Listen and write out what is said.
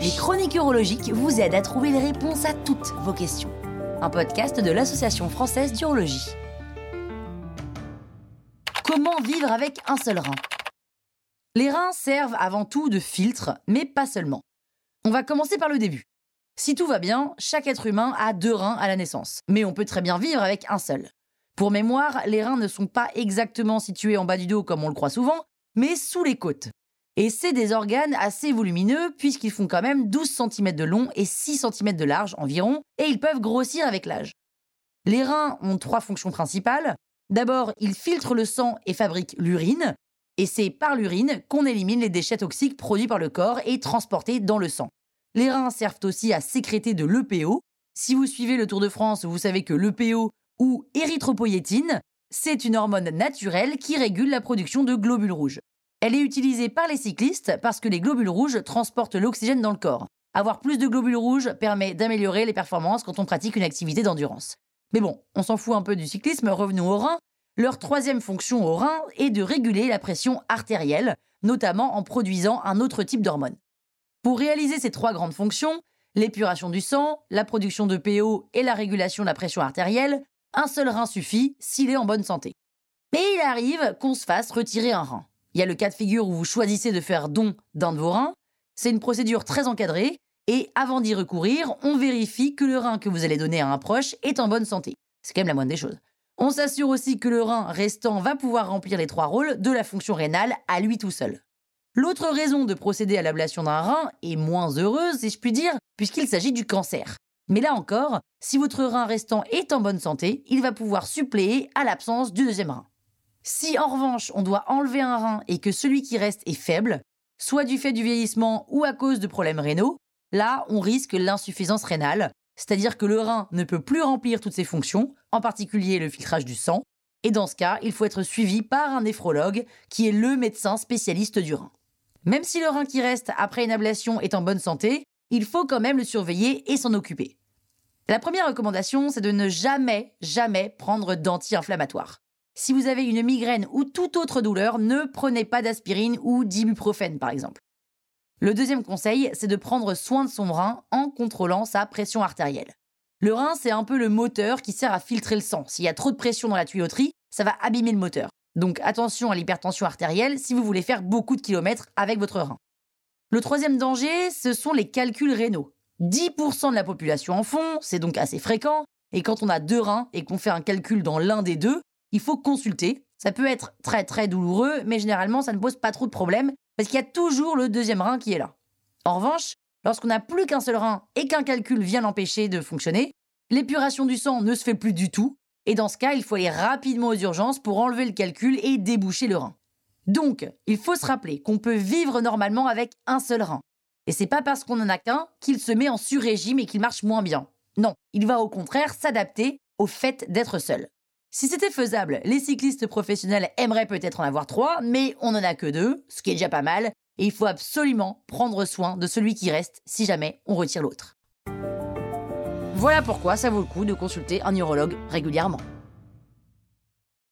Les chroniques urologiques vous aident à trouver les réponses à toutes vos questions. Un podcast de l'Association française d'urologie. Comment vivre avec un seul rein? Les reins servent avant tout de filtre, mais pas seulement. On va commencer par le début. Si tout va bien, chaque être humain a deux reins à la naissance, mais on peut très bien vivre avec un seul. Pour mémoire, les reins ne sont pas exactement situés en bas du dos comme on le croit souvent, mais sous les côtes. Et c'est des organes assez volumineux puisqu'ils font quand même 12 cm de long et 6 cm de large environ, et ils peuvent grossir avec l'âge. Les reins ont trois fonctions principales. D'abord, ils filtrent le sang et fabriquent l'urine, et c'est par l'urine qu'on élimine les déchets toxiques produits par le corps et transportés dans le sang. Les reins servent aussi à sécréter de l'EPO. Si vous suivez le Tour de France, vous savez que l'EPO ou érythropoïétine, c'est une hormone naturelle qui régule la production de globules rouges. Elle est utilisée par les cyclistes parce que les globules rouges transportent l'oxygène dans le corps. Avoir plus de globules rouges permet d'améliorer les performances quand on pratique une activité d'endurance. Mais bon, on s'en fout un peu du cyclisme, revenons aux reins. Leur troisième fonction aux reins est de réguler la pression artérielle, notamment en produisant un autre type d'hormone. Pour réaliser ces trois grandes fonctions, l'épuration du sang, la production de PO et la régulation de la pression artérielle, un seul rein suffit s'il est en bonne santé. Mais il arrive qu'on se fasse retirer un rein. Il y a le cas de figure où vous choisissez de faire don d'un de vos reins. C'est une procédure très encadrée et avant d'y recourir, on vérifie que le rein que vous allez donner à un proche est en bonne santé. C'est quand même la moindre des choses. On s'assure aussi que le rein restant va pouvoir remplir les trois rôles de la fonction rénale à lui tout seul. L'autre raison de procéder à l'ablation d'un rein est moins heureuse, si je puis dire, puisqu'il s'agit du cancer. Mais là encore, si votre rein restant est en bonne santé, il va pouvoir suppléer à l'absence du deuxième rein. Si en revanche on doit enlever un rein et que celui qui reste est faible, soit du fait du vieillissement ou à cause de problèmes rénaux, là on risque l'insuffisance rénale, c'est-à-dire que le rein ne peut plus remplir toutes ses fonctions, en particulier le filtrage du sang, et dans ce cas, il faut être suivi par un néphrologue qui est le médecin spécialiste du rein. Même si le rein qui reste après une ablation est en bonne santé, il faut quand même le surveiller et s'en occuper. La première recommandation, c'est de ne jamais, jamais prendre d'anti-inflammatoires. Si vous avez une migraine ou toute autre douleur, ne prenez pas d'aspirine ou d'ibuprofène par exemple. Le deuxième conseil, c'est de prendre soin de son rein en contrôlant sa pression artérielle. Le rein, c'est un peu le moteur qui sert à filtrer le sang. S'il y a trop de pression dans la tuyauterie, ça va abîmer le moteur. Donc attention à l'hypertension artérielle si vous voulez faire beaucoup de kilomètres avec votre rein. Le troisième danger, ce sont les calculs rénaux. 10% de la population en font, c'est donc assez fréquent, et quand on a deux reins et qu'on fait un calcul dans l'un des deux, il faut consulter. Ça peut être très très douloureux, mais généralement ça ne pose pas trop de problèmes, parce qu'il y a toujours le deuxième rein qui est là. En revanche, lorsqu'on n'a plus qu'un seul rein et qu'un calcul vient l'empêcher de fonctionner, l'épuration du sang ne se fait plus du tout, et dans ce cas, il faut aller rapidement aux urgences pour enlever le calcul et déboucher le rein. Donc, il faut se rappeler qu'on peut vivre normalement avec un seul rein. Et c'est pas parce qu'on en a qu'un qu'il se met en sur-régime et qu'il marche moins bien. Non, il va au contraire s'adapter au fait d'être seul. Si c'était faisable, les cyclistes professionnels aimeraient peut-être en avoir trois, mais on n'en a que deux, ce qui est déjà pas mal, et il faut absolument prendre soin de celui qui reste si jamais on retire l'autre. Voilà pourquoi ça vaut le coup de consulter un urologue régulièrement.